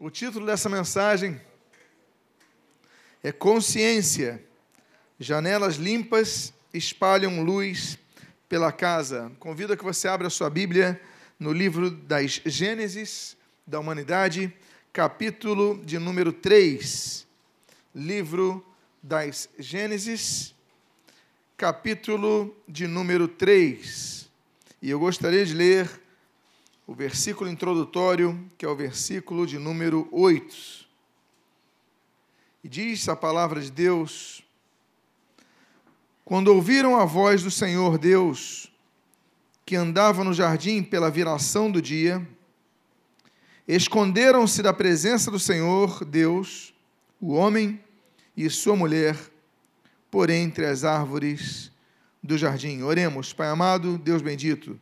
O título dessa mensagem é Consciência. Janelas limpas espalham luz pela casa. Convido a que você abra sua Bíblia no livro das Gênesis da Humanidade, capítulo de número 3. Livro das Gênesis, capítulo de número 3. E eu gostaria de ler o versículo introdutório, que é o versículo de número 8. E diz a palavra de Deus: Quando ouviram a voz do Senhor Deus, que andava no jardim pela viração do dia, esconderam-se da presença do Senhor Deus, o homem e sua mulher, por entre as árvores do jardim. Oremos, Pai amado, Deus bendito.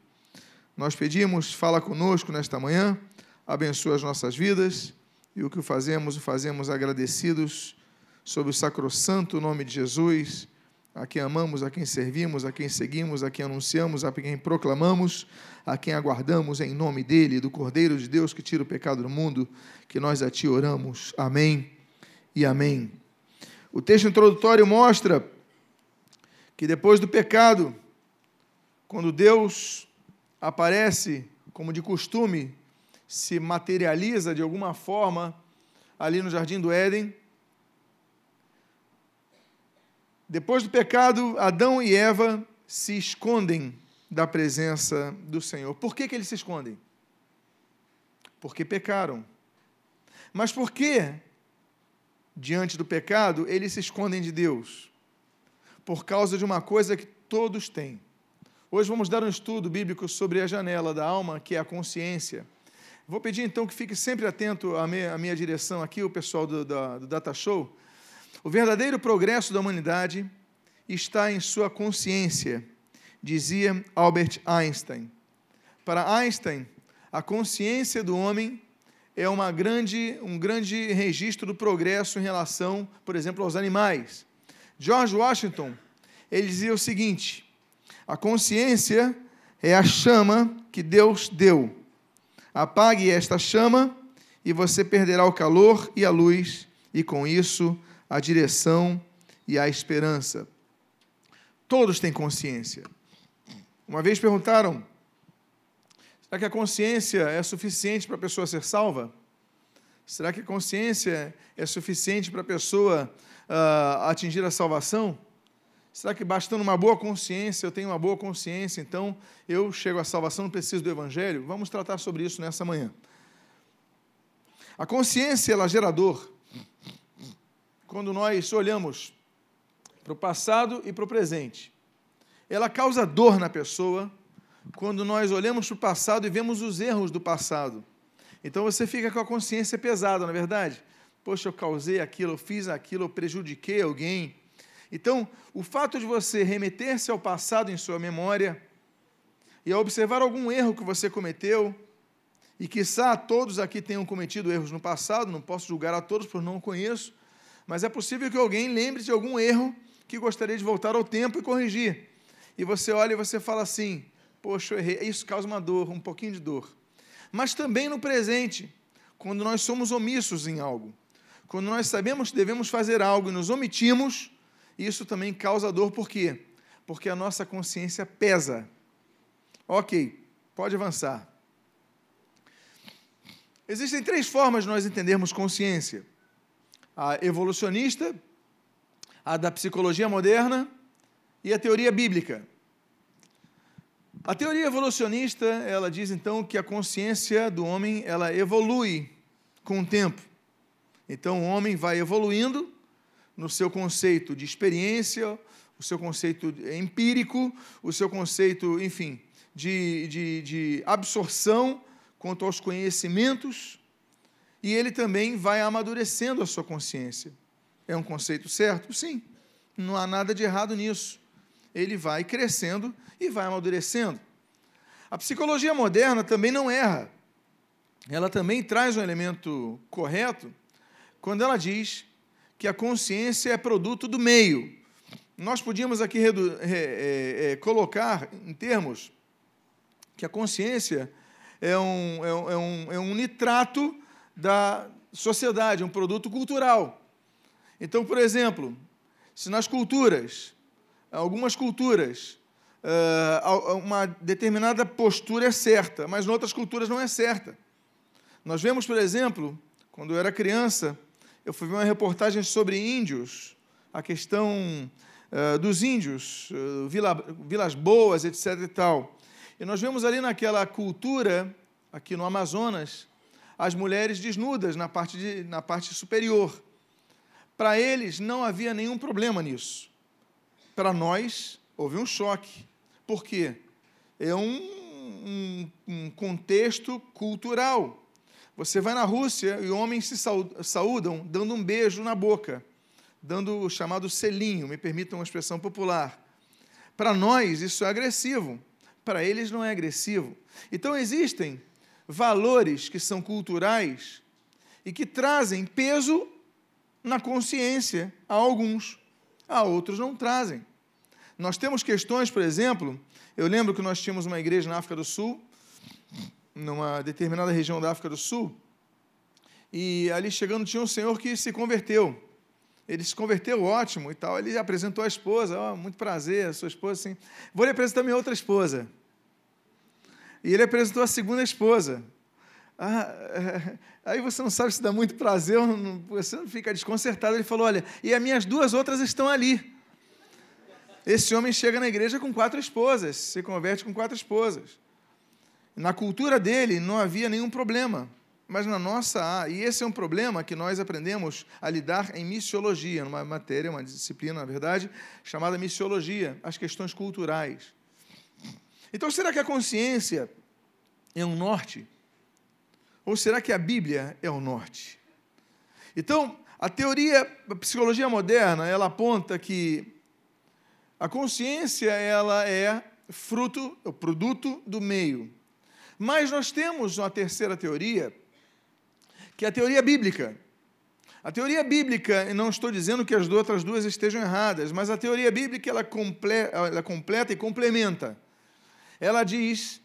Nós pedimos, fala conosco nesta manhã, abençoa as nossas vidas e o que fazemos, o fazemos agradecidos sob o sacrossanto nome de Jesus, a quem amamos, a quem servimos, a quem seguimos, a quem anunciamos, a quem proclamamos, a quem aguardamos em nome dele, do Cordeiro de Deus que tira o pecado do mundo, que nós a ti oramos. Amém e amém. O texto introdutório mostra que depois do pecado, quando Deus aparece, como de costume, se materializa de alguma forma ali no jardim do Éden. Depois do pecado, Adão e Eva se escondem da presença do Senhor. Por que, que eles se escondem? Porque pecaram. Mas por que, diante do pecado, eles se escondem de Deus? Por causa de uma coisa que todos têm Hoje vamos dar um estudo bíblico sobre a janela da alma, que é a consciência. Vou pedir então que fique sempre atento à minha, à minha direção aqui, o pessoal do, do, do Data Show. O verdadeiro progresso da humanidade está em sua consciência, dizia Albert Einstein. Para Einstein, a consciência do homem é uma grande, um grande registro do progresso em relação, por exemplo, aos animais. George Washington, ele dizia o seguinte: a consciência é a chama que Deus deu. Apague esta chama e você perderá o calor e a luz, e com isso a direção e a esperança. Todos têm consciência. Uma vez perguntaram: será que a consciência é suficiente para a pessoa ser salva? Será que a consciência é suficiente para a pessoa uh, atingir a salvação? Será que bastando uma boa consciência, eu tenho uma boa consciência, então eu chego à salvação, não preciso do Evangelho? Vamos tratar sobre isso nessa manhã. A consciência, ela é gerador. Quando nós olhamos para o passado e para o presente, ela causa dor na pessoa quando nós olhamos para o passado e vemos os erros do passado. Então você fica com a consciência pesada, não é verdade? Poxa, eu causei aquilo, eu fiz aquilo, eu prejudiquei alguém então, o fato de você remeter-se ao passado em sua memória e a observar algum erro que você cometeu, e quiçá todos aqui tenham cometido erros no passado, não posso julgar a todos por não conheço, mas é possível que alguém lembre de algum erro que gostaria de voltar ao tempo e corrigir. E você olha e você fala assim: Poxa, eu errei. Isso causa uma dor, um pouquinho de dor. Mas também no presente, quando nós somos omissos em algo, quando nós sabemos que devemos fazer algo e nos omitimos, isso também causa dor, por quê? Porque a nossa consciência pesa. Ok, pode avançar. Existem três formas de nós entendermos consciência: a evolucionista, a da psicologia moderna e a teoria bíblica. A teoria evolucionista, ela diz então que a consciência do homem, ela evolui com o tempo. Então o homem vai evoluindo no seu conceito de experiência, o seu conceito empírico, o seu conceito, enfim, de, de, de absorção quanto aos conhecimentos, e ele também vai amadurecendo a sua consciência. É um conceito certo? Sim, não há nada de errado nisso. Ele vai crescendo e vai amadurecendo. A psicologia moderna também não erra. Ela também traz um elemento correto quando ela diz que a consciência é produto do meio. Nós podíamos aqui é, é, colocar em termos que a consciência é um, é um, é um, é um nitrato da sociedade, um produto cultural. Então, por exemplo, se nas culturas, algumas culturas, uma determinada postura é certa, mas em outras culturas não é certa. Nós vemos, por exemplo, quando eu era criança, eu fui ver uma reportagem sobre índios, a questão uh, dos índios, uh, vila, vilas boas, etc. e tal. E nós vemos ali naquela cultura, aqui no Amazonas, as mulheres desnudas na parte, de, na parte superior. Para eles não havia nenhum problema nisso. Para nós, houve um choque. Por quê? É um, um, um contexto cultural. Você vai na Rússia e homens se saúdam dando um beijo na boca, dando o chamado selinho, me permitam uma expressão popular. Para nós, isso é agressivo. Para eles, não é agressivo. Então, existem valores que são culturais e que trazem peso na consciência a alguns, a outros não trazem. Nós temos questões, por exemplo, eu lembro que nós tínhamos uma igreja na África do Sul numa determinada região da África do Sul, e ali chegando tinha um senhor que se converteu. Ele se converteu ótimo e tal. Ele apresentou a esposa, oh, muito prazer, a sua esposa, assim. Vou lhe apresentar minha outra esposa. E ele apresentou a segunda esposa. Ah, aí você não sabe se dá muito prazer, você não fica desconcertado. Ele falou: Olha, e as minhas duas outras estão ali. Esse homem chega na igreja com quatro esposas, se converte com quatro esposas. Na cultura dele não havia nenhum problema, mas na nossa há. E esse é um problema que nós aprendemos a lidar em missiologia, numa matéria, uma disciplina, na verdade, chamada missiologia, as questões culturais. Então, será que a consciência é um norte? Ou será que a Bíblia é o norte? Então, a teoria, a psicologia moderna, ela aponta que a consciência ela é fruto, é o produto do meio. Mas nós temos uma terceira teoria, que é a teoria bíblica. A teoria bíblica, e não estou dizendo que as outras duas estejam erradas, mas a teoria bíblica ela, completa, ela completa e complementa. Ela diz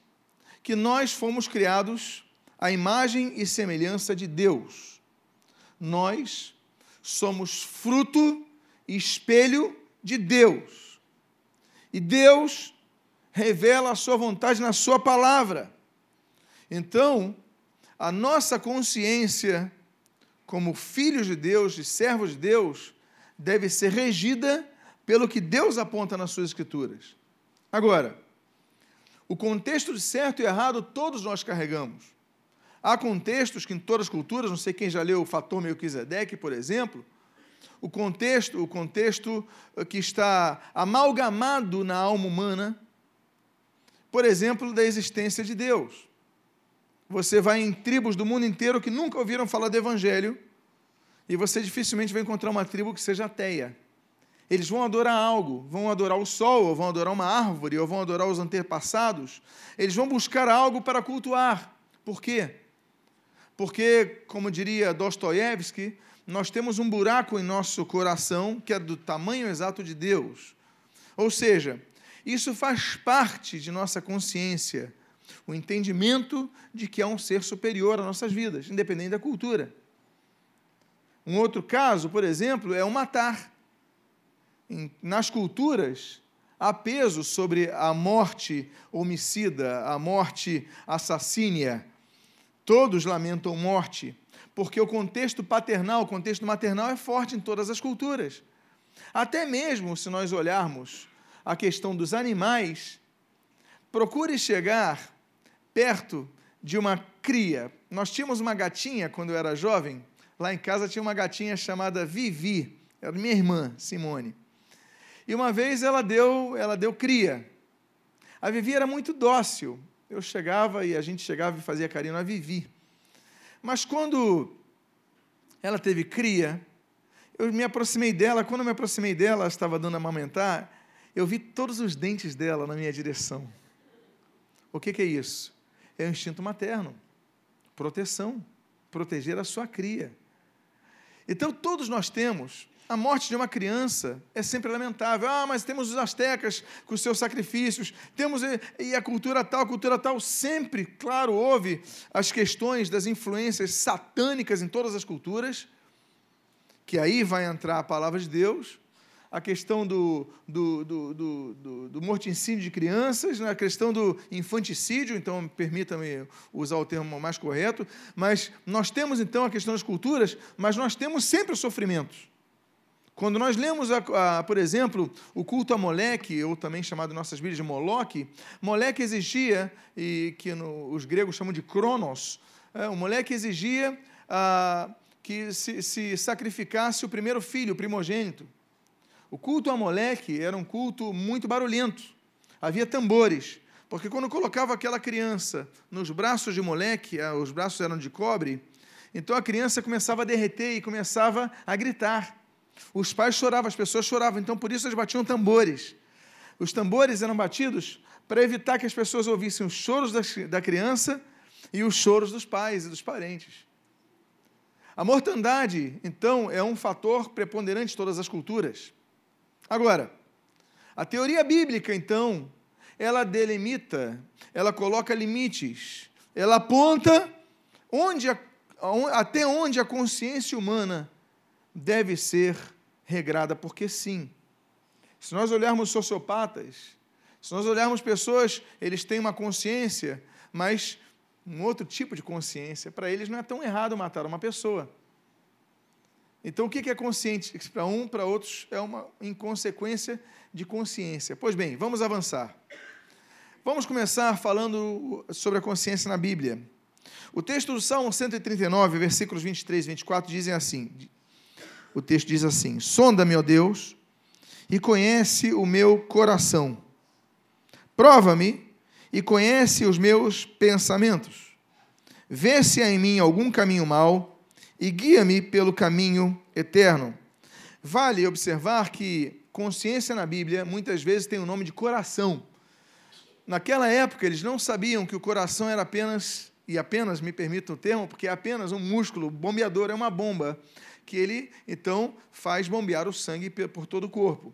que nós fomos criados à imagem e semelhança de Deus. Nós somos fruto e espelho de Deus. E Deus revela a sua vontade na sua palavra. Então, a nossa consciência, como filhos de Deus, de servos de Deus, deve ser regida pelo que Deus aponta nas suas escrituras. Agora, o contexto de certo e errado todos nós carregamos. Há contextos que em todas as culturas, não sei quem já leu o Fator Melquisedeque, por exemplo, o contexto, o contexto que está amalgamado na alma humana, por exemplo, da existência de Deus. Você vai em tribos do mundo inteiro que nunca ouviram falar do Evangelho, e você dificilmente vai encontrar uma tribo que seja ateia. Eles vão adorar algo, vão adorar o sol, ou vão adorar uma árvore, ou vão adorar os antepassados. Eles vão buscar algo para cultuar. Por quê? Porque, como diria Dostoiévski, nós temos um buraco em nosso coração que é do tamanho exato de Deus. Ou seja, isso faz parte de nossa consciência o entendimento de que há um ser superior às nossas vidas, independente da cultura. Um outro caso, por exemplo, é o matar. Nas culturas, há peso sobre a morte homicida, a morte assassínia. Todos lamentam morte, porque o contexto paternal, o contexto maternal é forte em todas as culturas. Até mesmo se nós olharmos a questão dos animais, procure chegar perto de uma cria. Nós tínhamos uma gatinha quando eu era jovem. Lá em casa tinha uma gatinha chamada Vivi, era minha irmã, Simone. E uma vez ela deu, ela deu cria. A Vivi era muito dócil. Eu chegava e a gente chegava e fazia carinho na Vivi. Mas quando ela teve cria, eu me aproximei dela. Quando eu me aproximei dela, ela estava dando a amamentar, eu vi todos os dentes dela na minha direção. O que, que é isso? É o instinto materno. Proteção. Proteger a sua cria. Então, todos nós temos a morte de uma criança é sempre lamentável. Ah, mas temos os astecas com seus sacrifícios, temos e a cultura tal, a cultura tal. Sempre, claro, houve as questões das influências satânicas em todas as culturas, que aí vai entrar a palavra de Deus, a questão do, do, do, do, do morticínio de crianças, né? a questão do infanticídio, então permita-me usar o termo mais correto, mas nós temos então a questão das culturas, mas nós temos sempre sofrimentos. Quando nós lemos, a, a, por exemplo, o culto a Moleque, ou também chamado em nossas Bíblias de Moloque, Moleque exigia, e que no, os gregos chamam de Cronos, é, o Moleque exigia ah, que se, se sacrificasse o primeiro filho, o primogênito. O culto a Moleque era um culto muito barulhento. Havia tambores, porque quando colocava aquela criança nos braços de Moleque, ah, os braços eram de cobre, então a criança começava a derreter e começava a gritar. Os pais choravam, as pessoas choravam, então por isso eles batiam tambores. Os tambores eram batidos para evitar que as pessoas ouvissem os choros da criança e os choros dos pais e dos parentes. A mortandade, então, é um fator preponderante em todas as culturas. Agora, a teoria bíblica, então, ela delimita, ela coloca limites, ela aponta onde a, até onde a consciência humana deve ser regrada, porque sim. Se nós olharmos sociopatas, se nós olharmos pessoas, eles têm uma consciência, mas um outro tipo de consciência. Para eles não é tão errado matar uma pessoa. Então, o que é consciente? Para um, para outros, é uma inconsequência de consciência. Pois bem, vamos avançar. Vamos começar falando sobre a consciência na Bíblia. O texto do Salmo 139, versículos 23 e 24, dizem assim: o texto diz assim: Sonda-me, ó Deus, e conhece o meu coração. Prova-me e conhece os meus pensamentos. Vê se há em mim algum caminho mau e guia-me pelo caminho eterno. Vale observar que consciência na Bíblia muitas vezes tem o nome de coração. Naquela época, eles não sabiam que o coração era apenas, e apenas me permitam o termo, porque é apenas um músculo, bombeador é uma bomba, que ele então faz bombear o sangue por todo o corpo.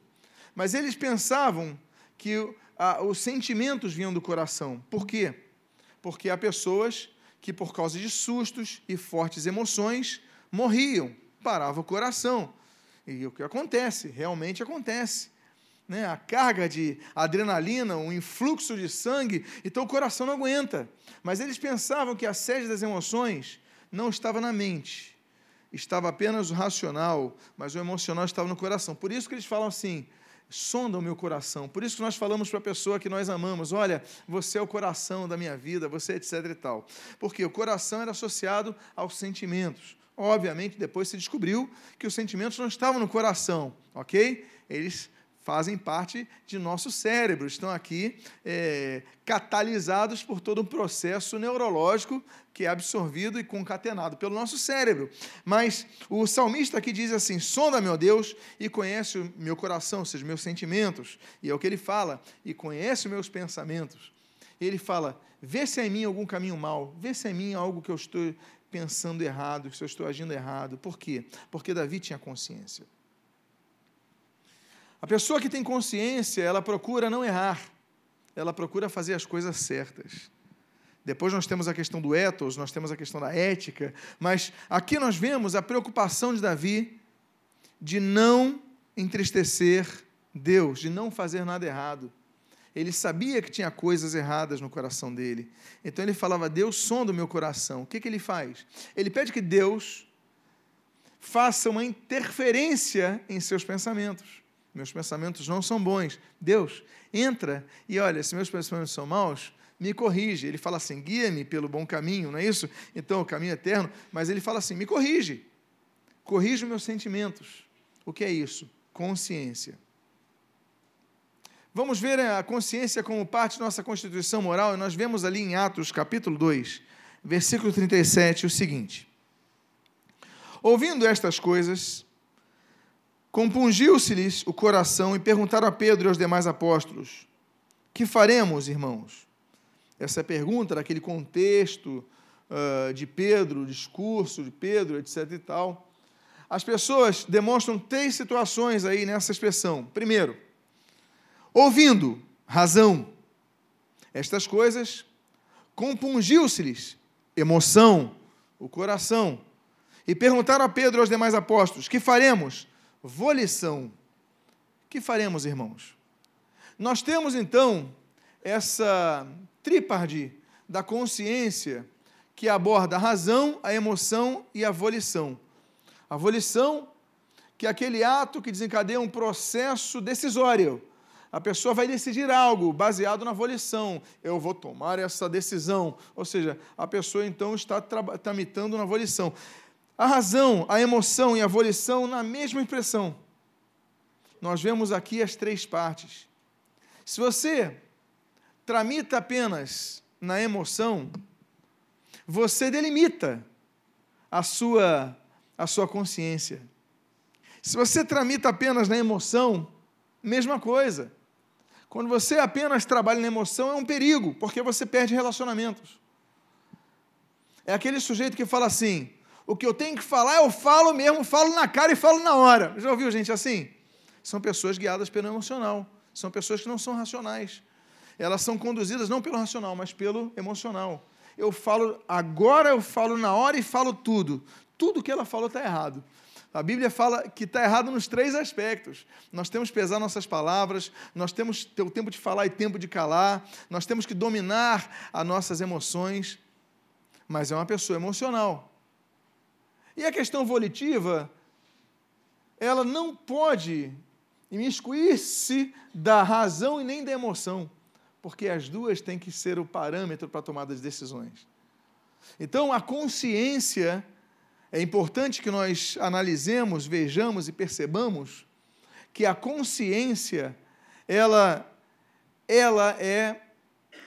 Mas eles pensavam que os sentimentos vinham do coração. Por quê? Porque há pessoas que, por causa de sustos e fortes emoções, morriam, parava o coração. E o que acontece? Realmente acontece. Né? A carga de adrenalina, um influxo de sangue, então o coração não aguenta. Mas eles pensavam que a sede das emoções não estava na mente, estava apenas o racional, mas o emocional estava no coração. Por isso que eles falam assim: sonda o meu coração. Por isso que nós falamos para a pessoa que nós amamos: olha, você é o coração da minha vida, você é etc e tal. Porque o coração era associado aos sentimentos. Obviamente, depois se descobriu que os sentimentos não estavam no coração, ok? Eles fazem parte de nosso cérebro, estão aqui é, catalisados por todo um processo neurológico que é absorvido e concatenado pelo nosso cérebro. Mas o salmista aqui diz assim: sonda, meu Deus, e conhece o meu coração, ou seja, meus sentimentos. E é o que ele fala, e conhece os meus pensamentos. Ele fala: vê se há em mim algum caminho mau, vê se há em mim algo que eu estou pensando errado, se eu estou agindo errado. Por quê? Porque Davi tinha consciência. A pessoa que tem consciência, ela procura não errar, ela procura fazer as coisas certas. Depois nós temos a questão do ethos, nós temos a questão da ética, mas aqui nós vemos a preocupação de Davi de não entristecer Deus, de não fazer nada errado. Ele sabia que tinha coisas erradas no coração dele. Então ele falava: Deus, sonda o meu coração. O que, que ele faz? Ele pede que Deus faça uma interferência em seus pensamentos meus pensamentos não são bons. Deus, entra e olha, se meus pensamentos são maus, me corrige. Ele fala assim: guia-me pelo bom caminho, não é isso? Então, o caminho eterno. Mas ele fala assim: me corrige. Corrige meus sentimentos. O que é isso? Consciência. Vamos ver a consciência como parte da nossa constituição moral, e nós vemos ali em Atos, capítulo 2, versículo 37, o seguinte: Ouvindo estas coisas, Compungiu-se-lhes o coração e perguntaram a Pedro e aos demais apóstolos: Que faremos, irmãos? Essa pergunta, naquele contexto uh, de Pedro, discurso de Pedro, etc. e tal. as pessoas demonstram três situações aí nessa expressão. Primeiro, ouvindo, razão. Estas coisas compungiu-se-lhes emoção, o coração. E perguntaram a Pedro e aos demais apóstolos: Que faremos? Volição. Que faremos, irmãos? Nós temos então essa trípade da consciência que aborda a razão, a emoção e a volição. A volição, que é aquele ato que desencadeia um processo decisório. A pessoa vai decidir algo baseado na volição. Eu vou tomar essa decisão. Ou seja, a pessoa então está tramitando na volição. A razão, a emoção e a volição na mesma expressão. Nós vemos aqui as três partes. Se você tramita apenas na emoção, você delimita a sua, a sua consciência. Se você tramita apenas na emoção, mesma coisa. Quando você apenas trabalha na emoção, é um perigo, porque você perde relacionamentos. É aquele sujeito que fala assim: o que eu tenho que falar, eu falo mesmo, falo na cara e falo na hora. Já ouviu gente assim? São pessoas guiadas pelo emocional. São pessoas que não são racionais. Elas são conduzidas não pelo racional, mas pelo emocional eu falo, agora eu falo na hora e falo tudo. Tudo que ela falou está errado. A Bíblia fala que está errado nos três aspectos. Nós temos que pesar nossas palavras, nós temos que ter o tempo de falar e tempo de calar, nós temos que dominar as nossas emoções. Mas é uma pessoa emocional. E a questão volitiva, ela não pode imiscuir-se da razão e nem da emoção porque as duas têm que ser o parâmetro para a tomada de decisões. Então, a consciência, é importante que nós analisemos, vejamos e percebamos que a consciência, ela, ela é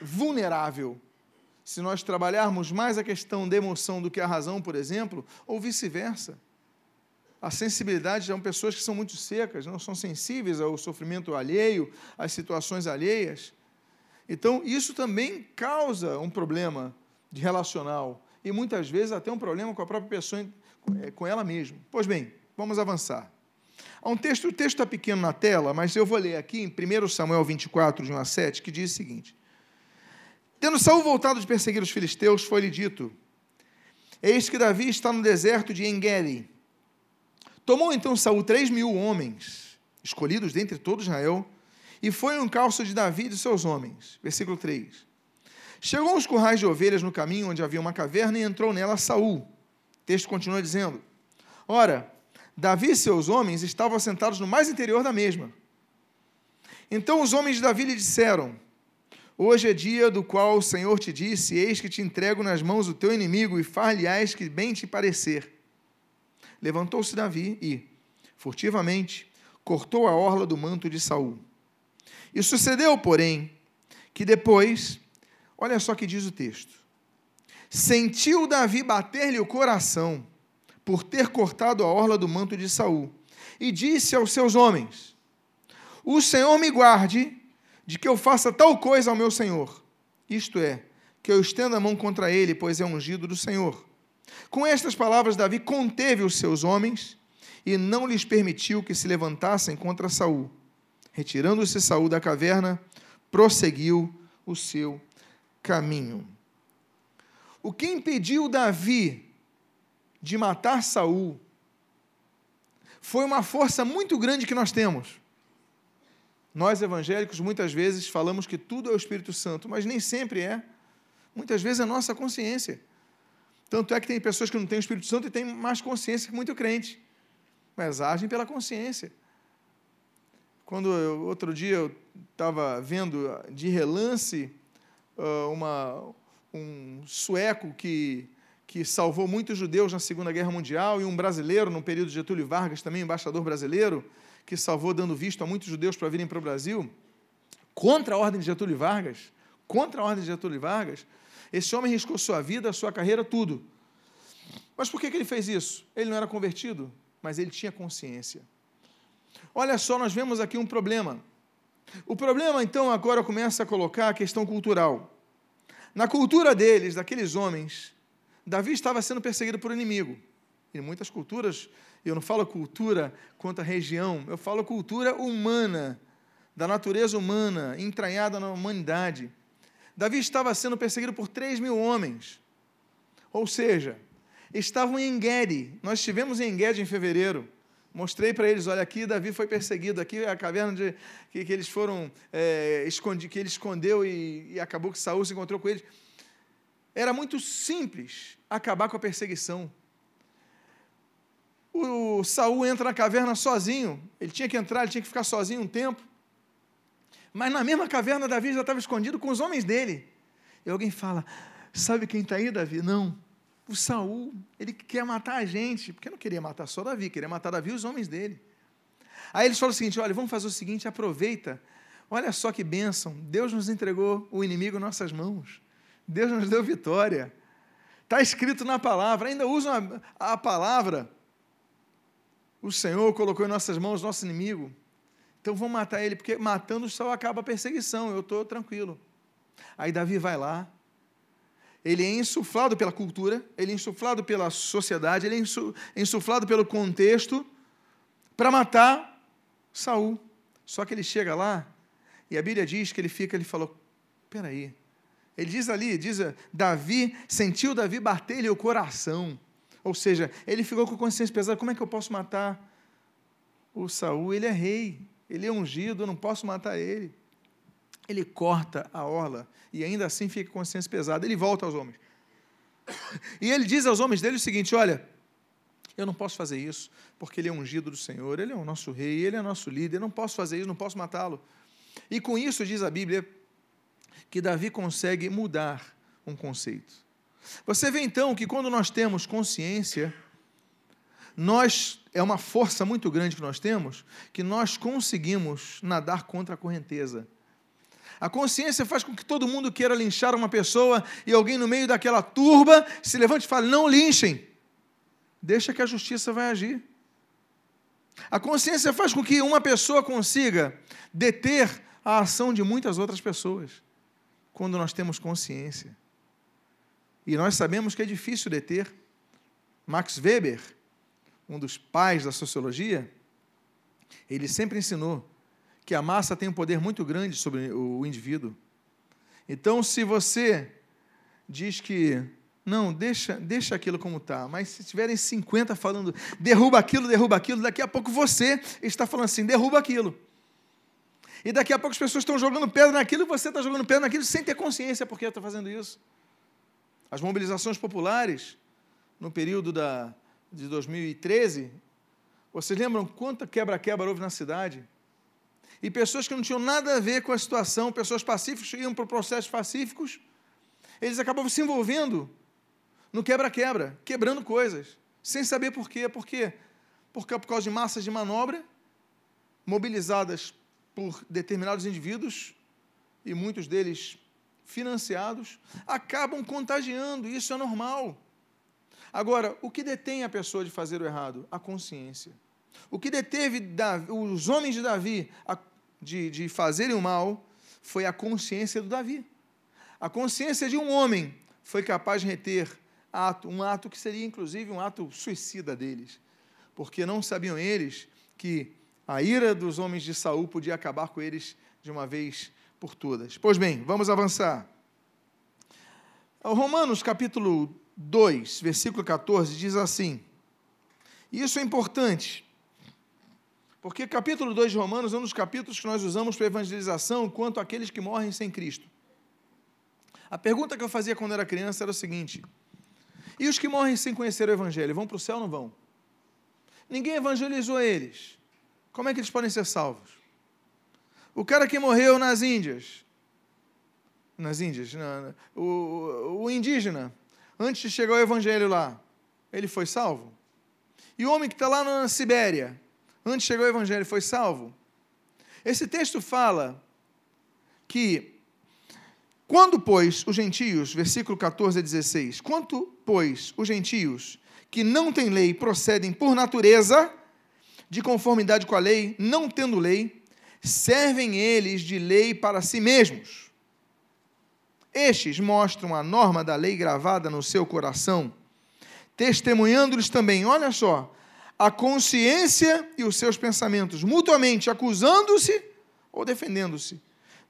vulnerável. Se nós trabalharmos mais a questão da emoção do que a razão, por exemplo, ou vice-versa. A sensibilidade são pessoas que são muito secas, não são sensíveis ao sofrimento alheio, às situações alheias. Então, isso também causa um problema de relacional e muitas vezes até um problema com a própria pessoa, é, com ela mesma. Pois bem, vamos avançar. Há um texto, o texto está pequeno na tela, mas eu vou ler aqui em 1 Samuel 24, de 1 a 7, que diz o seguinte: Tendo Saul voltado de perseguir os filisteus, foi-lhe dito: Eis que Davi está no deserto de Engedi. Tomou então Saul três mil homens, escolhidos dentre todo Israel, e foi um calço de Davi e de seus homens. Versículo 3. Chegou aos currais de ovelhas no caminho onde havia uma caverna e entrou nela Saul. O texto continua dizendo: Ora, Davi e seus homens estavam assentados no mais interior da mesma. Então os homens de Davi lhe disseram: Hoje é dia do qual o Senhor te disse: Eis que te entrego nas mãos o teu inimigo e far-lhe-ás que bem te parecer. Levantou-se Davi e, furtivamente, cortou a orla do manto de Saul. E sucedeu, porém, que depois, olha só que diz o texto: sentiu Davi bater-lhe o coração por ter cortado a orla do manto de Saul, e disse aos seus homens: O Senhor me guarde de que eu faça tal coisa ao meu senhor, isto é, que eu estenda a mão contra ele, pois é ungido do Senhor. Com estas palavras, Davi conteve os seus homens e não lhes permitiu que se levantassem contra Saul. Retirando-se Saul da caverna, prosseguiu o seu caminho. O que impediu Davi de matar Saul foi uma força muito grande que nós temos. Nós evangélicos muitas vezes falamos que tudo é o Espírito Santo, mas nem sempre é. Muitas vezes é nossa consciência. Tanto é que tem pessoas que não têm o Espírito Santo e têm mais consciência que muito crente, mas agem pela consciência. Quando eu, outro dia eu estava vendo de relance uh, uma, um sueco que, que salvou muitos judeus na Segunda Guerra Mundial e um brasileiro, no período de Getúlio Vargas, também embaixador brasileiro, que salvou dando visto a muitos judeus para virem para o Brasil, contra a ordem de Getúlio Vargas, contra a ordem de Getúlio Vargas, esse homem riscou sua vida, sua carreira, tudo. Mas por que, que ele fez isso? Ele não era convertido, mas ele tinha consciência. Olha só, nós vemos aqui um problema. O problema, então, agora começa a colocar a questão cultural. Na cultura deles, daqueles homens, Davi estava sendo perseguido por inimigo. Em muitas culturas, eu não falo cultura quanto a região, eu falo cultura humana, da natureza humana, entranhada na humanidade. Davi estava sendo perseguido por 3 mil homens. Ou seja, estavam em Engedi. Nós estivemos em Engedi em fevereiro. Mostrei para eles, olha aqui, Davi foi perseguido, aqui é a caverna de, que, que eles foram, é, escondi, que ele escondeu e, e acabou que Saul se encontrou com eles. Era muito simples acabar com a perseguição. O Saul entra na caverna sozinho. Ele tinha que entrar, ele tinha que ficar sozinho um tempo. Mas na mesma caverna, Davi já estava escondido com os homens dele. E alguém fala: Sabe quem está aí, Davi? Não. O Saul, ele quer matar a gente, porque não queria matar só Davi, queria matar Davi e os homens dele. Aí eles falam o seguinte: olha, vamos fazer o seguinte, aproveita. Olha só que bênção. Deus nos entregou o inimigo em nossas mãos. Deus nos deu vitória. Está escrito na palavra, ainda usam a, a palavra. O Senhor colocou em nossas mãos nosso inimigo. Então vamos matar ele, porque matando só acaba a perseguição. Eu estou tranquilo. Aí Davi vai lá, ele é insuflado pela cultura, ele é insuflado pela sociedade, ele é insuflado pelo contexto para matar Saul. Só que ele chega lá e a Bíblia diz que ele fica, ele falou: "Peraí". Ele diz ali, diz Davi, sentiu Davi bater-lhe o coração. Ou seja, ele ficou com a consciência pesada, como é que eu posso matar o Saul? Ele é rei, ele é ungido, eu não posso matar ele ele corta a orla e ainda assim fica com a consciência pesada. Ele volta aos homens. E ele diz aos homens dele o seguinte: Olha, eu não posso fazer isso, porque ele é ungido do Senhor, ele é o nosso rei, ele é nosso líder, eu não posso fazer isso, não posso matá-lo. E com isso, diz a Bíblia, que Davi consegue mudar um conceito. Você vê então que quando nós temos consciência, nós é uma força muito grande que nós temos, que nós conseguimos nadar contra a correnteza. A consciência faz com que todo mundo queira linchar uma pessoa e alguém no meio daquela turba se levante e fale: não linchem. Deixa que a justiça vai agir. A consciência faz com que uma pessoa consiga deter a ação de muitas outras pessoas, quando nós temos consciência. E nós sabemos que é difícil deter. Max Weber, um dos pais da sociologia, ele sempre ensinou que a massa tem um poder muito grande sobre o indivíduo. Então, se você diz que não, deixa, deixa aquilo como está, mas se tiverem 50 falando derruba aquilo, derruba aquilo, daqui a pouco você está falando assim, derruba aquilo. E daqui a pouco as pessoas estão jogando pedra naquilo e você está jogando pedra naquilo sem ter consciência porque está fazendo isso. As mobilizações populares, no período da, de 2013, vocês lembram quanta quebra-quebra houve na cidade? E pessoas que não tinham nada a ver com a situação, pessoas pacíficas, iam para processos pacíficos, eles acabavam se envolvendo no quebra-quebra, quebrando coisas, sem saber por quê. Por quê? Porque por causa de massas de manobra, mobilizadas por determinados indivíduos, e muitos deles financiados, acabam contagiando, isso é normal. Agora, o que detém a pessoa de fazer o errado? A consciência. O que deteve Davi, os homens de Davi a de, de fazerem o mal foi a consciência do Davi. A consciência de um homem foi capaz de reter ato, um ato que seria inclusive um ato suicida deles, porque não sabiam eles que a ira dos homens de Saul podia acabar com eles de uma vez por todas. Pois bem, vamos avançar. Romanos capítulo 2, versículo 14 diz assim: Isso é importante, porque capítulo 2 de Romanos é um dos capítulos que nós usamos para evangelização quanto àqueles que morrem sem Cristo. A pergunta que eu fazia quando era criança era o seguinte: e os que morrem sem conhecer o Evangelho, vão para o céu ou não vão? Ninguém evangelizou eles. Como é que eles podem ser salvos? O cara que morreu nas Índias, nas Índias, na, o, o indígena, antes de chegar o Evangelho lá, ele foi salvo? E o homem que está lá na Sibéria, antes chegou o Evangelho, foi salvo? Esse texto fala que, quando, pois, os gentios, versículo 14 a 16, quanto, pois, os gentios que não têm lei procedem por natureza, de conformidade com a lei, não tendo lei, servem eles de lei para si mesmos. Estes mostram a norma da lei gravada no seu coração, testemunhando-lhes também, olha só, a consciência e os seus pensamentos, mutuamente acusando-se ou defendendo-se,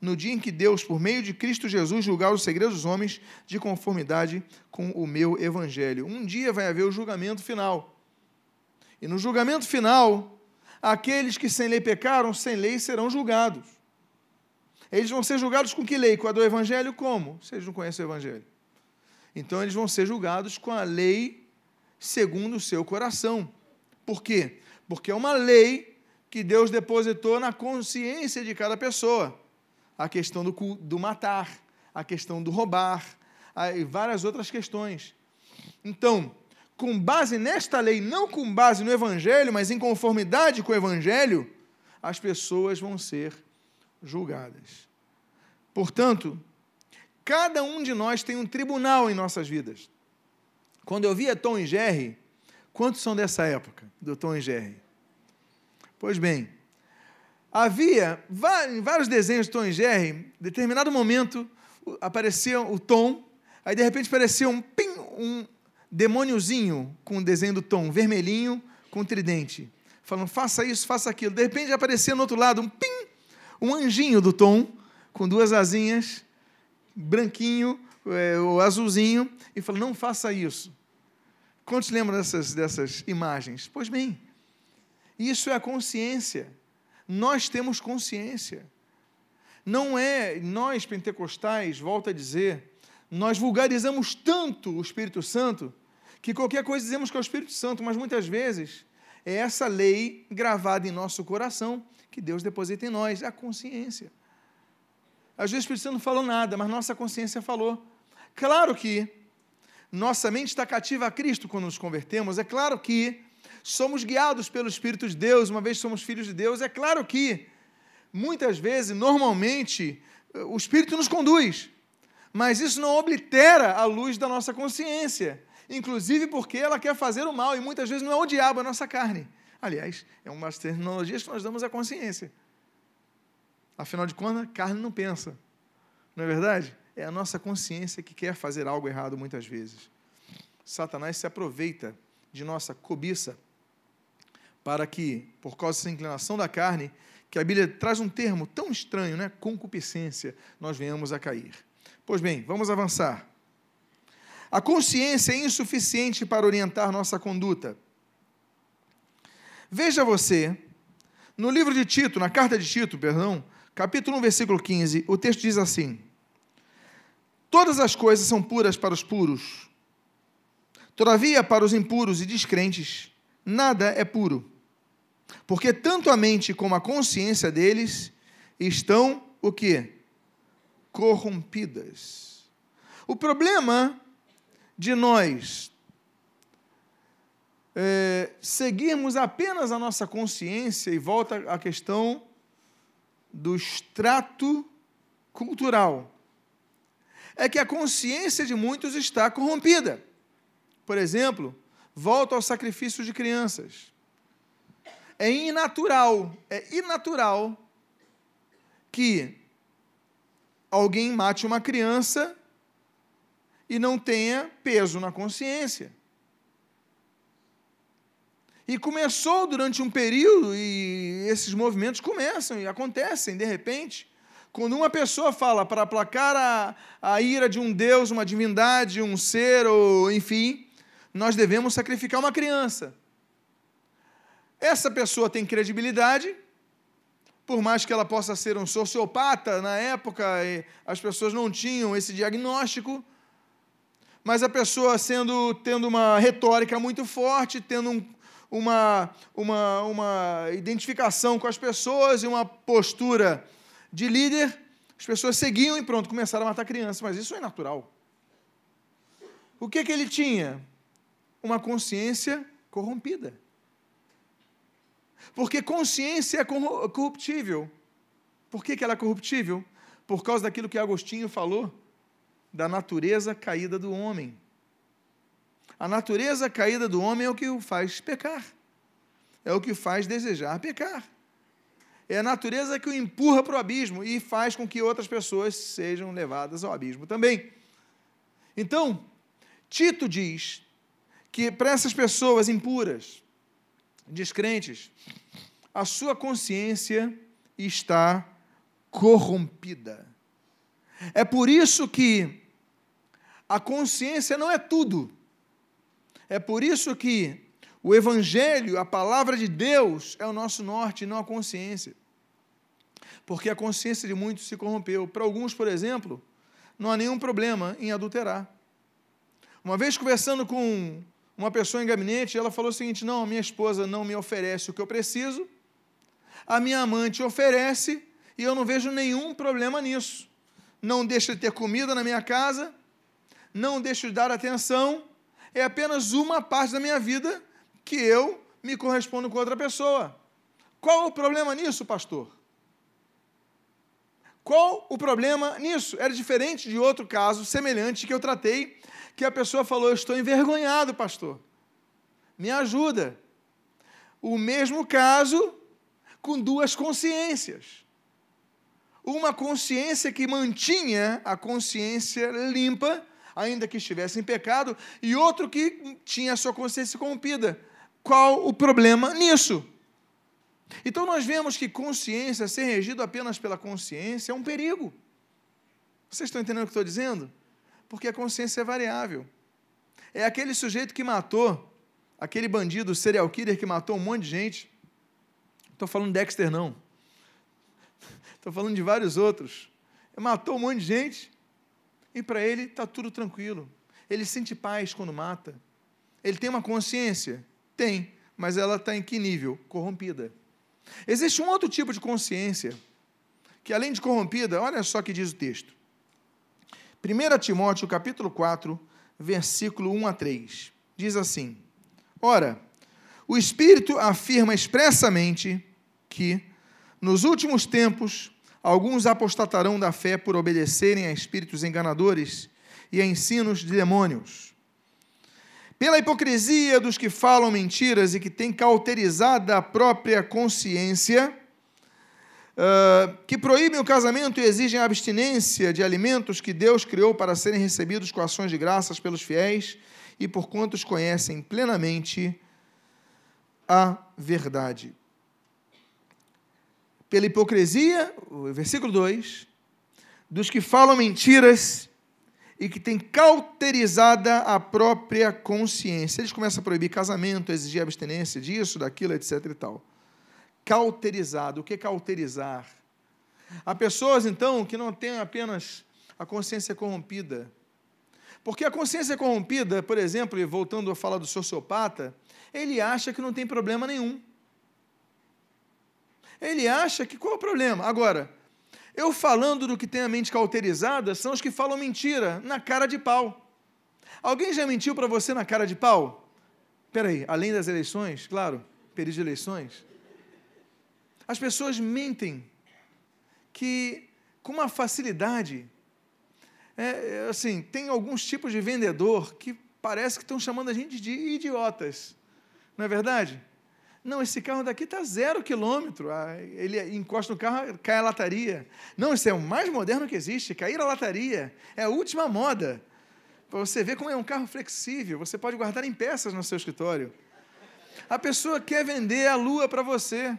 no dia em que Deus, por meio de Cristo Jesus, julgar os segredos dos homens de conformidade com o meu evangelho. Um dia vai haver o julgamento final. E no julgamento final, aqueles que sem lei pecaram, sem lei serão julgados. Eles vão ser julgados com que lei? Com a do evangelho? Como? Vocês não conhecem o evangelho. Então eles vão ser julgados com a lei segundo o seu coração. Por quê? Porque é uma lei que Deus depositou na consciência de cada pessoa. A questão do, do matar, a questão do roubar, e várias outras questões. Então, com base nesta lei, não com base no Evangelho, mas em conformidade com o Evangelho, as pessoas vão ser julgadas. Portanto, cada um de nós tem um tribunal em nossas vidas. Quando eu via Tom e Jerry, quantos são dessa época, do Tom e Jerry? Pois bem, havia em vários desenhos de Tom e Jerry, em determinado momento aparecia o Tom, aí de repente aparecia um, pim, um demôniozinho com o desenho do Tom, vermelhinho, com tridente, falando, faça isso, faça aquilo. De repente aparecia no outro lado um pim, um anjinho do Tom, com duas asinhas, branquinho, é, o azulzinho, e falou, não faça isso. Quantos lembram dessas, dessas imagens? Pois bem, isso é a consciência. Nós temos consciência. Não é, nós pentecostais, volto a dizer, nós vulgarizamos tanto o Espírito Santo que qualquer coisa dizemos que é o Espírito Santo, mas muitas vezes é essa lei gravada em nosso coração que Deus deposita em nós, a consciência. Às vezes o Espírito Santo não falou nada, mas nossa consciência falou. Claro que nossa mente está cativa a Cristo quando nos convertemos, é claro que somos guiados pelo Espírito de Deus, uma vez somos filhos de Deus, é claro que muitas vezes, normalmente, o Espírito nos conduz, mas isso não oblitera a luz da nossa consciência inclusive porque ela quer fazer o mal, e muitas vezes não é o diabo, é a nossa carne. Aliás, é uma das terminologias que nós damos à consciência. Afinal de contas, carne não pensa. Não é verdade? É a nossa consciência que quer fazer algo errado muitas vezes. Satanás se aproveita de nossa cobiça para que, por causa dessa inclinação da carne, que a Bíblia traz um termo tão estranho, né? concupiscência, nós venhamos a cair. Pois bem, vamos avançar. A consciência é insuficiente para orientar nossa conduta. Veja você, no livro de Tito, na carta de Tito, perdão, capítulo 1, versículo 15, o texto diz assim: Todas as coisas são puras para os puros. Todavia, para os impuros e descrentes, nada é puro. Porque tanto a mente como a consciência deles estão o quê? Corrompidas. O problema de nós é, seguirmos apenas a nossa consciência, e volta à questão do extrato cultural, é que a consciência de muitos está corrompida. Por exemplo, volta ao sacrifício de crianças. É inatural, é inatural que alguém mate uma criança e não tenha peso na consciência. E começou durante um período, e esses movimentos começam e acontecem de repente, quando uma pessoa fala para aplacar a, a ira de um Deus, uma divindade, um ser, ou enfim, nós devemos sacrificar uma criança. Essa pessoa tem credibilidade, por mais que ela possa ser um sociopata, na época as pessoas não tinham esse diagnóstico, mas a pessoa sendo tendo uma retórica muito forte, tendo um, uma, uma, uma identificação com as pessoas e uma postura de líder, as pessoas seguiam e pronto, começaram a matar crianças, mas isso é natural. O que, que ele tinha? Uma consciência corrompida. Porque consciência é corruptível. Por que, que ela é corruptível? Por causa daquilo que Agostinho falou da natureza caída do homem. A natureza caída do homem é o que o faz pecar. É o que o faz desejar pecar. É a natureza que o empurra para o abismo e faz com que outras pessoas sejam levadas ao abismo também. Então, Tito diz que para essas pessoas impuras, descrentes, a sua consciência está corrompida. É por isso que a consciência não é tudo. É por isso que o Evangelho, a palavra de Deus, é o nosso norte, não a consciência. Porque a consciência de muitos se corrompeu. Para alguns, por exemplo, não há nenhum problema em adulterar. Uma vez conversando com uma pessoa em gabinete, ela falou o seguinte: não, minha esposa não me oferece o que eu preciso, a minha amante oferece e eu não vejo nenhum problema nisso. Não deixa de ter comida na minha casa, não deixo de dar atenção, é apenas uma parte da minha vida que eu me correspondo com outra pessoa. Qual o problema nisso, pastor? Qual o problema nisso? Era diferente de outro caso semelhante que eu tratei, que a pessoa falou: Eu estou envergonhado, pastor. Me ajuda. O mesmo caso com duas consciências. Uma consciência que mantinha a consciência limpa ainda que estivesse em pecado, e outro que tinha a sua consciência corrompida. Qual o problema nisso? Então nós vemos que consciência, ser regido apenas pela consciência, é um perigo. Vocês estão entendendo o que estou dizendo? Porque a consciência é variável. É aquele sujeito que matou, aquele bandido, serial killer que matou um monte de gente. Estou falando de Dexter, não. Estou falando de vários outros. Matou um monte de gente. E para ele está tudo tranquilo. Ele sente paz quando mata. Ele tem uma consciência? Tem, mas ela está em que nível? Corrompida. Existe um outro tipo de consciência, que além de corrompida, olha só o que diz o texto. 1 Timóteo capítulo 4, versículo 1 a 3. Diz assim: Ora, o Espírito afirma expressamente que, nos últimos tempos, Alguns apostatarão da fé por obedecerem a espíritos enganadores e a ensinos de demônios. Pela hipocrisia dos que falam mentiras e que têm cauterizada a própria consciência, uh, que proíbem o casamento e exigem a abstinência de alimentos que Deus criou para serem recebidos com ações de graças pelos fiéis e por quantos conhecem plenamente a verdade pela hipocrisia, versículo 2, dos que falam mentiras e que têm cauterizada a própria consciência. Eles começam a proibir casamento, a exigir abstinência disso, daquilo, etc. e tal. Cauterizado. O que é cauterizar? Há pessoas, então, que não têm apenas a consciência corrompida. Porque a consciência corrompida, por exemplo, e voltando a falar do sociopata, ele acha que não tem problema nenhum. Ele acha que qual é o problema? Agora, eu falando do que tem a mente cauterizada são os que falam mentira na cara de pau. Alguém já mentiu para você na cara de pau? Espera aí, além das eleições, claro, período de eleições. As pessoas mentem que com uma facilidade. É, assim, tem alguns tipos de vendedor que parece que estão chamando a gente de idiotas. Não é verdade? Não, esse carro daqui está zero quilômetro. Ah, ele encosta no carro, cai a lataria. Não, isso é o mais moderno que existe, cair a lataria. É a última moda. Para você ver como é um carro flexível, você pode guardar em peças no seu escritório. A pessoa quer vender a lua para você.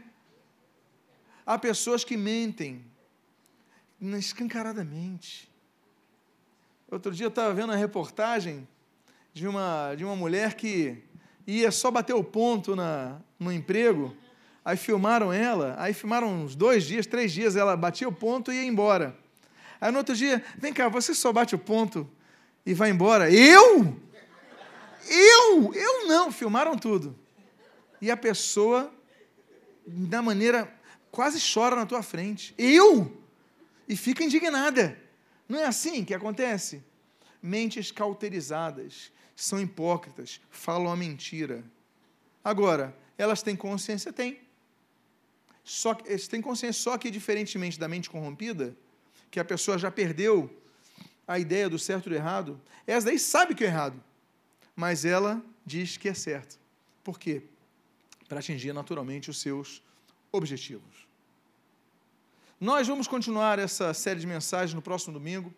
Há pessoas que mentem escancaradamente. Outro dia eu estava vendo uma reportagem de uma, de uma mulher que ia só bater o ponto na, no emprego, aí filmaram ela, aí filmaram uns dois dias, três dias, ela batia o ponto e ia embora. Aí no outro dia, vem cá, você só bate o ponto e vai embora. Eu? Eu? Eu não, filmaram tudo. E a pessoa, da maneira, quase chora na tua frente. Eu? E fica indignada. Não é assim que acontece? Mentes cauterizadas, são hipócritas, falam a mentira. Agora, elas têm consciência? Tem. Só que, têm consciência, só que diferentemente da mente corrompida, que a pessoa já perdeu a ideia do certo e do errado, essa daí sabe que é errado, mas ela diz que é certo. Por quê? Para atingir naturalmente os seus objetivos. Nós vamos continuar essa série de mensagens no próximo domingo.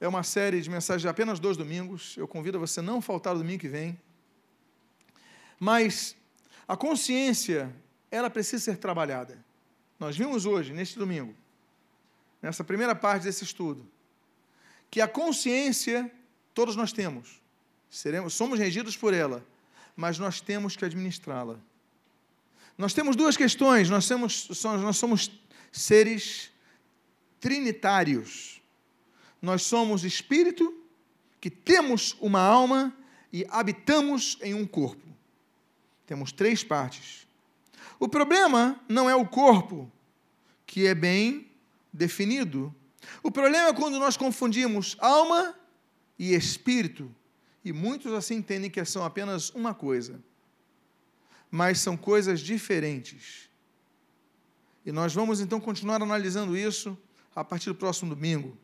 É uma série de mensagens de apenas dois domingos. Eu convido a você não faltar o domingo que vem. Mas a consciência, ela precisa ser trabalhada. Nós vimos hoje, neste domingo, nessa primeira parte desse estudo, que a consciência todos nós temos. Seremos, somos regidos por ela, mas nós temos que administrá-la. Nós temos duas questões. Nós, temos, nós somos seres trinitários. Nós somos espírito que temos uma alma e habitamos em um corpo. Temos três partes. O problema não é o corpo, que é bem definido. O problema é quando nós confundimos alma e espírito. E muitos assim entendem que são apenas uma coisa. Mas são coisas diferentes. E nós vamos então continuar analisando isso a partir do próximo domingo.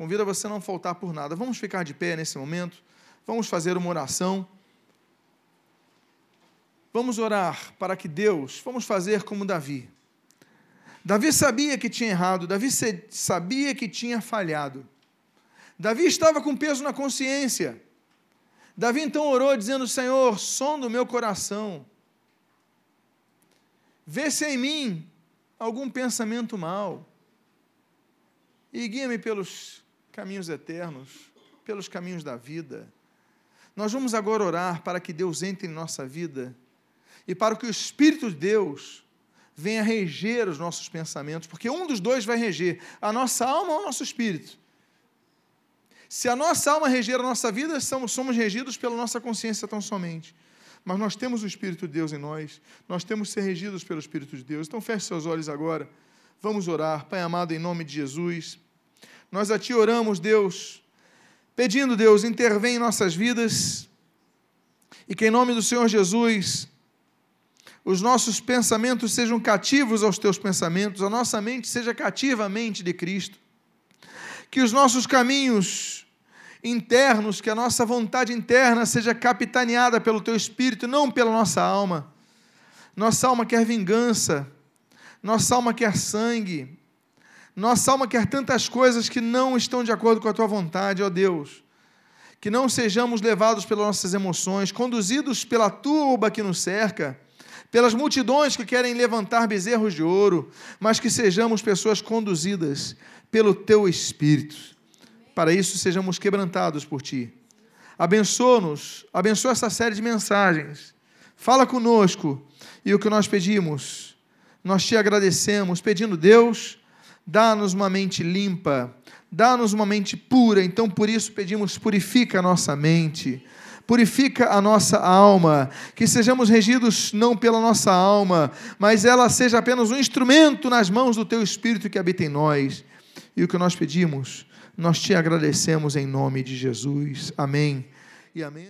Convido a você a não faltar por nada. Vamos ficar de pé nesse momento. Vamos fazer uma oração. Vamos orar para que Deus, vamos fazer como Davi. Davi sabia que tinha errado, Davi sabia que tinha falhado. Davi estava com peso na consciência. Davi então orou dizendo: Senhor, som do meu coração. Vê se em mim algum pensamento mau e guia-me pelos caminhos eternos, pelos caminhos da vida. Nós vamos agora orar para que Deus entre em nossa vida e para que o Espírito de Deus venha reger os nossos pensamentos, porque um dos dois vai reger, a nossa alma ou o nosso espírito. Se a nossa alma reger a nossa vida, somos, somos regidos pela nossa consciência tão somente. Mas nós temos o Espírito de Deus em nós, nós temos que ser regidos pelo Espírito de Deus. Então feche seus olhos agora. Vamos orar. Pai amado, em nome de Jesus, nós a Ti oramos, Deus, pedindo, Deus, intervém em nossas vidas e que em nome do Senhor Jesus os nossos pensamentos sejam cativos aos Teus pensamentos, a nossa mente seja cativa à mente de Cristo, que os nossos caminhos internos, que a nossa vontade interna seja capitaneada pelo Teu Espírito, não pela nossa alma. Nossa alma quer vingança, nossa alma quer sangue. Nossa alma quer tantas coisas que não estão de acordo com a tua vontade, ó Deus. Que não sejamos levados pelas nossas emoções, conduzidos pela turba que nos cerca, pelas multidões que querem levantar bezerros de ouro, mas que sejamos pessoas conduzidas pelo teu Espírito. Para isso, sejamos quebrantados por ti. Abençoa-nos, abençoa essa série de mensagens. Fala conosco e o que nós pedimos nós te agradecemos, pedindo, Deus, dá-nos uma mente limpa, dá-nos uma mente pura, então por isso pedimos, purifica a nossa mente, purifica a nossa alma, que sejamos regidos não pela nossa alma, mas ela seja apenas um instrumento nas mãos do Teu Espírito que habita em nós. E o que nós pedimos, nós te agradecemos em nome de Jesus. Amém. E amém.